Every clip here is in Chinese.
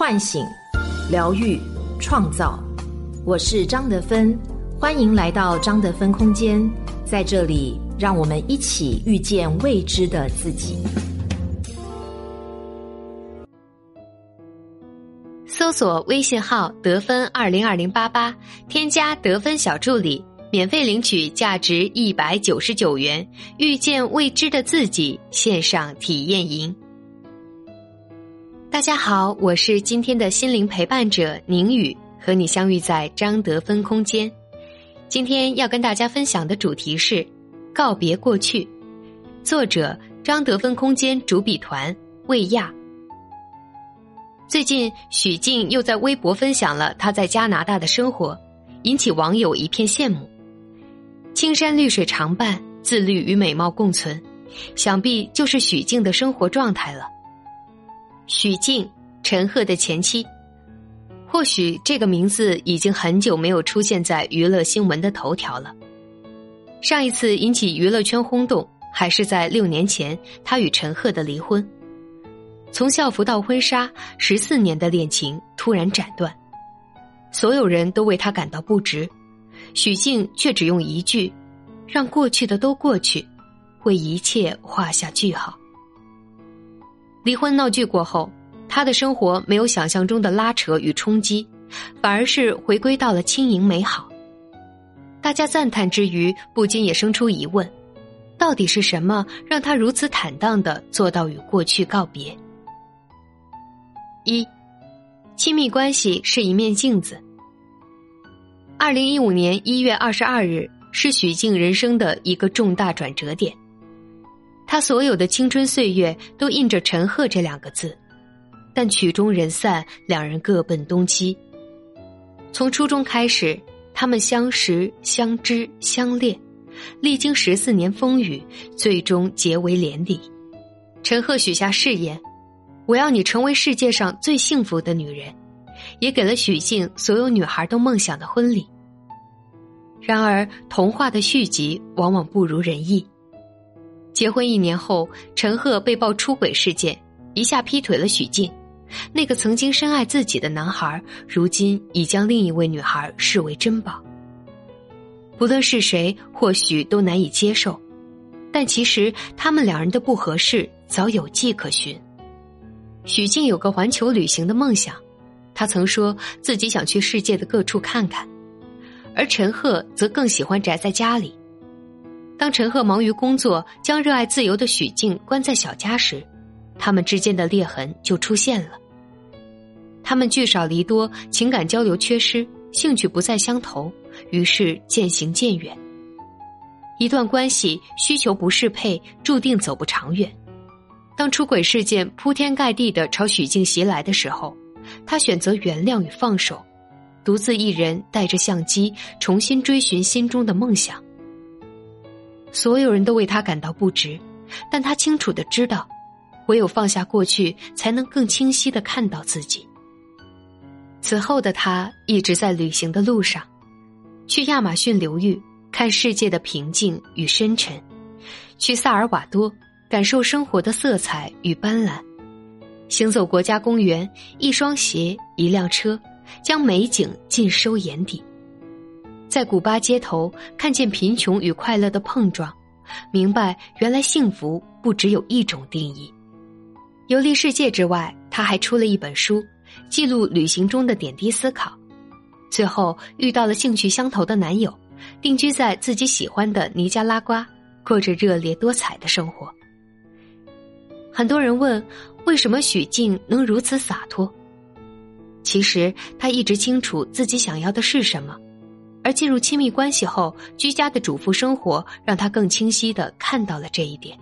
唤醒、疗愈、创造。我是张德芬，欢迎来到张德芬空间，在这里，让我们一起遇见未知的自己。搜索微信号“得分二零二零八八”，添加得分小助理，免费领取价值一百九十九元《遇见未知的自己》线上体验营。大家好，我是今天的心灵陪伴者宁宇，和你相遇在张德芬空间。今天要跟大家分享的主题是告别过去。作者张德芬空间主笔团魏亚。最近许静又在微博分享了她在加拿大的生活，引起网友一片羡慕。青山绿水常伴，自律与美貌共存，想必就是许静的生活状态了。许静，陈赫的前妻。或许这个名字已经很久没有出现在娱乐新闻的头条了。上一次引起娱乐圈轰动，还是在六年前，他与陈赫的离婚。从校服到婚纱，十四年的恋情突然斩断，所有人都为他感到不值。许静却只用一句：“让过去的都过去，为一切画下句号。”离婚闹剧过后，他的生活没有想象中的拉扯与冲击，反而是回归到了轻盈美好。大家赞叹之余，不禁也生出疑问：到底是什么让他如此坦荡的做到与过去告别？一，亲密关系是一面镜子。二零一五年一月二十二日是许静人生的一个重大转折点。他所有的青春岁月都印着“陈赫”这两个字，但曲终人散，两人各奔东西。从初中开始，他们相识、相知、相恋，历经十四年风雨，最终结为连理。陈赫许下誓言：“我要你成为世界上最幸福的女人。”也给了许静所有女孩都梦想的婚礼。然而，童话的续集往往不如人意。结婚一年后，陈赫被曝出轨事件，一下劈腿了许静。那个曾经深爱自己的男孩，如今已将另一位女孩视为珍宝。不论是谁，或许都难以接受，但其实他们两人的不合适早有迹可循。许静有个环球旅行的梦想，他曾说自己想去世界的各处看看，而陈赫则更喜欢宅在家里。当陈赫忙于工作，将热爱自由的许静关在小家时，他们之间的裂痕就出现了。他们聚少离多，情感交流缺失，兴趣不再相投，于是渐行渐远。一段关系需求不适配，注定走不长远。当出轨事件铺天盖地的朝许静袭来的时候，他选择原谅与放手，独自一人带着相机，重新追寻心中的梦想。所有人都为他感到不值，但他清楚的知道，唯有放下过去，才能更清晰的看到自己。此后的他一直在旅行的路上，去亚马逊流域看世界的平静与深沉，去萨尔瓦多感受生活的色彩与斑斓，行走国家公园，一双鞋，一辆车，将美景尽收眼底。在古巴街头看见贫穷与快乐的碰撞，明白原来幸福不只有一种定义。游历世界之外，他还出了一本书，记录旅行中的点滴思考。最后遇到了兴趣相投的男友，定居在自己喜欢的尼加拉瓜，过着热烈多彩的生活。很多人问，为什么许静能如此洒脱？其实他一直清楚自己想要的是什么。而进入亲密关系后，居家的主妇生活让他更清晰的看到了这一点。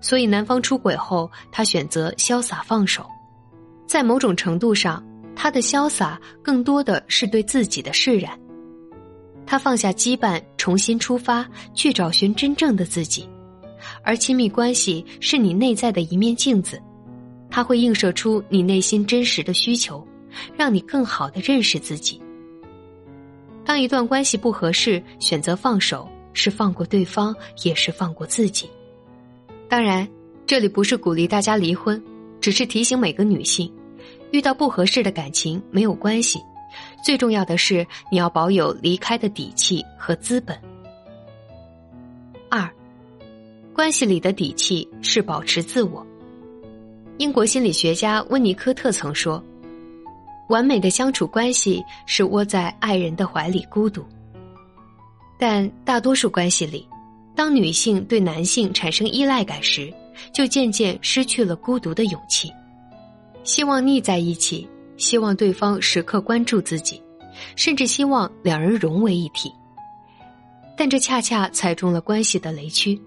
所以，男方出轨后，他选择潇洒放手。在某种程度上，他的潇洒更多的是对自己的释然。他放下羁绊，重新出发，去找寻真正的自己。而亲密关系是你内在的一面镜子，它会映射出你内心真实的需求，让你更好的认识自己。当一段关系不合适，选择放手，是放过对方，也是放过自己。当然，这里不是鼓励大家离婚，只是提醒每个女性，遇到不合适的感情没有关系，最重要的是你要保有离开的底气和资本。二，关系里的底气是保持自我。英国心理学家温尼科特曾说：“完美的相处关系是窝在爱人的怀里孤独。”但大多数关系里，当女性对男性产生依赖感时，就渐渐失去了孤独的勇气。希望腻在一起，希望对方时刻关注自己，甚至希望两人融为一体。但这恰恰踩中了关系的雷区，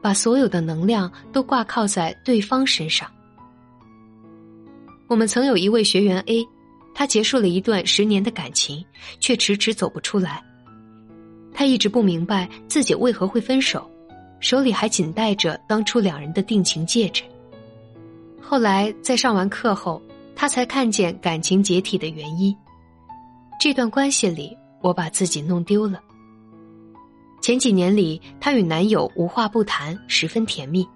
把所有的能量都挂靠在对方身上。我们曾有一位学员 A，他结束了一段十年的感情，却迟迟走不出来。他一直不明白自己为何会分手，手里还紧戴着当初两人的定情戒指。后来在上完课后，他才看见感情解体的原因。这段关系里，我把自己弄丢了。前几年里，她与男友无话不谈，十分甜蜜。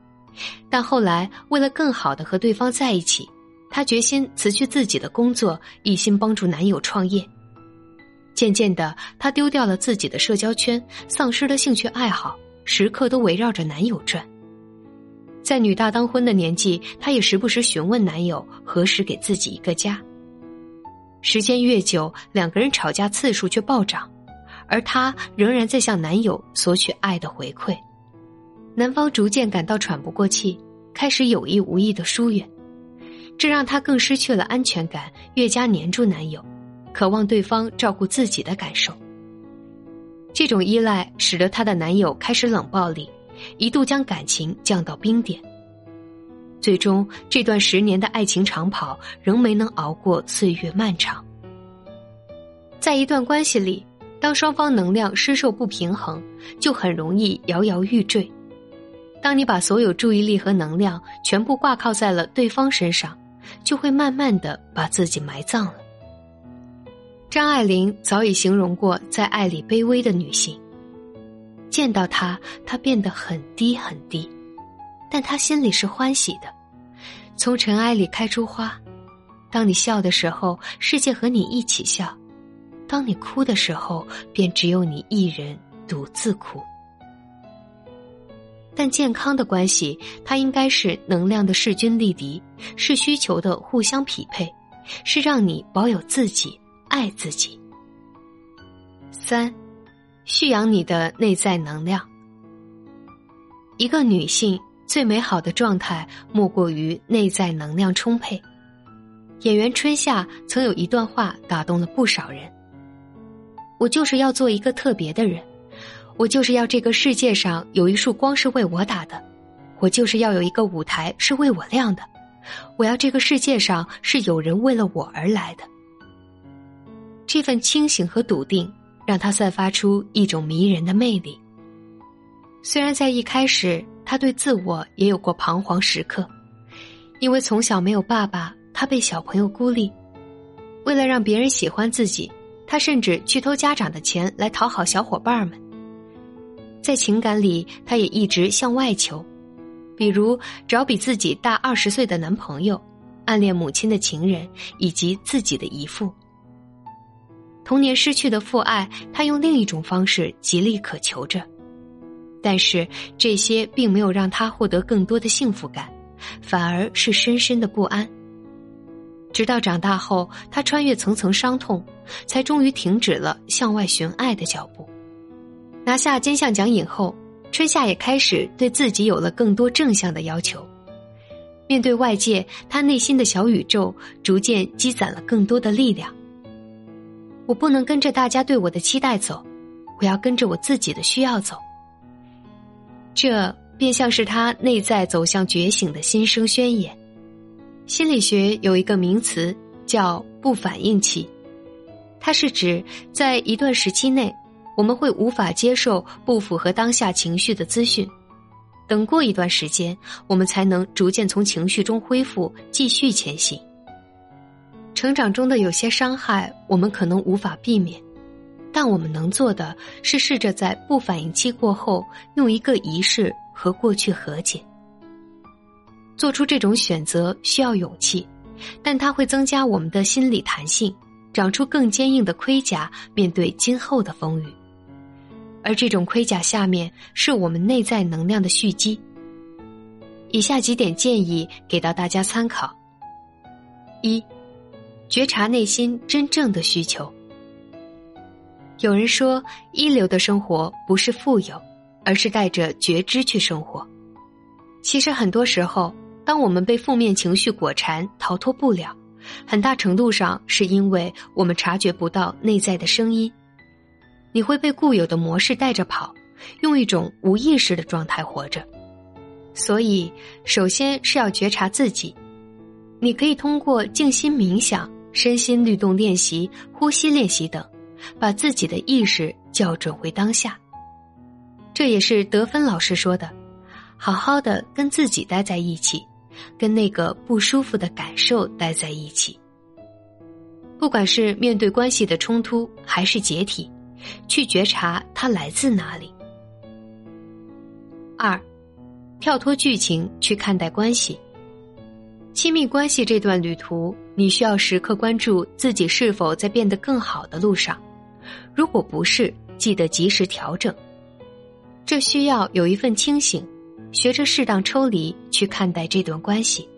但后来，为了更好的和对方在一起，她决心辞去自己的工作，一心帮助男友创业。渐渐的，她丢掉了自己的社交圈，丧失了兴趣爱好，时刻都围绕着男友转。在女大当婚的年纪，她也时不时询问男友何时给自己一个家。时间越久，两个人吵架次数却暴涨，而她仍然在向男友索取爱的回馈。男方逐渐感到喘不过气，开始有意无意的疏远，这让她更失去了安全感，越加黏住男友，渴望对方照顾自己的感受。这种依赖使得她的男友开始冷暴力。一度将感情降到冰点。最终，这段十年的爱情长跑仍没能熬过岁月漫长。在一段关系里，当双方能量失受不平衡，就很容易摇摇欲坠。当你把所有注意力和能量全部挂靠在了对方身上，就会慢慢的把自己埋葬了。张爱玲早已形容过在爱里卑微的女性。见到他，她变得很低很低，但她心里是欢喜的。从尘埃里开出花，当你笑的时候，世界和你一起笑；当你哭的时候，便只有你一人独自哭。但健康的关系，它应该是能量的势均力敌，是需求的互相匹配，是让你保有自己，爱自己。三。蓄养你的内在能量。一个女性最美好的状态，莫过于内在能量充沛。演员春夏曾有一段话打动了不少人：“我就是要做一个特别的人，我就是要这个世界上有一束光是为我打的，我就是要有一个舞台是为我亮的，我要这个世界上是有人为了我而来的。”这份清醒和笃定。让他散发出一种迷人的魅力。虽然在一开始，他对自我也有过彷徨时刻，因为从小没有爸爸，他被小朋友孤立。为了让别人喜欢自己，他甚至去偷家长的钱来讨好小伙伴们。在情感里，他也一直向外求，比如找比自己大二十岁的男朋友，暗恋母亲的情人，以及自己的姨父。童年失去的父爱，他用另一种方式极力渴求着，但是这些并没有让他获得更多的幸福感，反而是深深的不安。直到长大后，他穿越层层伤痛，才终于停止了向外寻爱的脚步。拿下金像奖影后，春夏也开始对自己有了更多正向的要求。面对外界，他内心的小宇宙逐渐积攒了更多的力量。我不能跟着大家对我的期待走，我要跟着我自己的需要走。这便像是他内在走向觉醒的心声宣言。心理学有一个名词叫“不反应期”，它是指在一段时期内，我们会无法接受不符合当下情绪的资讯，等过一段时间，我们才能逐渐从情绪中恢复，继续前行。成长中的有些伤害，我们可能无法避免，但我们能做的是试着在不反应期过后，用一个仪式和过去和解。做出这种选择需要勇气，但它会增加我们的心理弹性，长出更坚硬的盔甲，面对今后的风雨。而这种盔甲下面是我们内在能量的蓄积。以下几点建议给到大家参考：一、觉察内心真正的需求。有人说，一流的生活不是富有，而是带着觉知去生活。其实很多时候，当我们被负面情绪裹缠，逃脱不了，很大程度上是因为我们察觉不到内在的声音。你会被固有的模式带着跑，用一种无意识的状态活着。所以，首先是要觉察自己。你可以通过静心冥想、身心律动练习、呼吸练习等。把自己的意识校准回当下，这也是德芬老师说的：好好的跟自己待在一起，跟那个不舒服的感受待在一起。不管是面对关系的冲突还是解体，去觉察它来自哪里。二，跳脱剧情去看待关系。亲密关系这段旅途，你需要时刻关注自己是否在变得更好的路上。如果不是，记得及时调整。这需要有一份清醒，学着适当抽离去看待这段关系。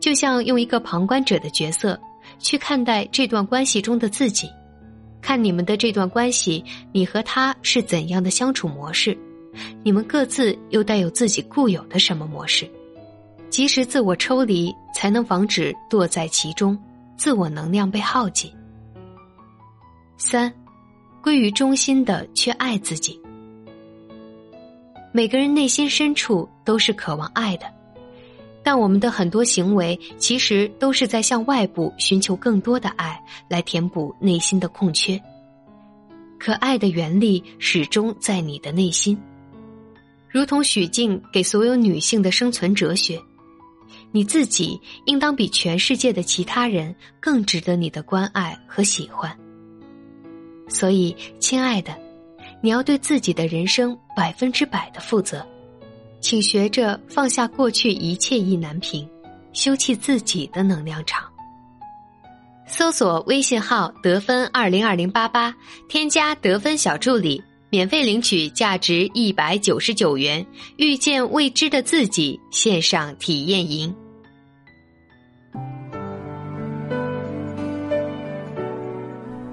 就像用一个旁观者的角色去看待这段关系中的自己，看你们的这段关系，你和他是怎样的相处模式，你们各自又带有自己固有的什么模式？及时自我抽离，才能防止堕在其中，自我能量被耗尽。三，归于中心的去爱自己。每个人内心深处都是渴望爱的，但我们的很多行为其实都是在向外部寻求更多的爱，来填补内心的空缺。可爱的原力始终在你的内心，如同许静给所有女性的生存哲学：你自己应当比全世界的其他人更值得你的关爱和喜欢。所以，亲爱的，你要对自己的人生百分之百的负责，请学着放下过去一切意难平，修葺自己的能量场。搜索微信号得分二零二零八八，添加得分小助理，免费领取价值一百九十九元《遇见未知的自己》线上体验营。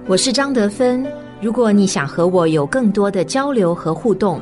我是张德芬。如果你想和我有更多的交流和互动，